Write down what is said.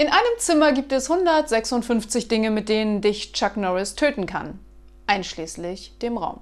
In einem Zimmer gibt es 156 Dinge, mit denen dich Chuck Norris töten kann, einschließlich dem Raum.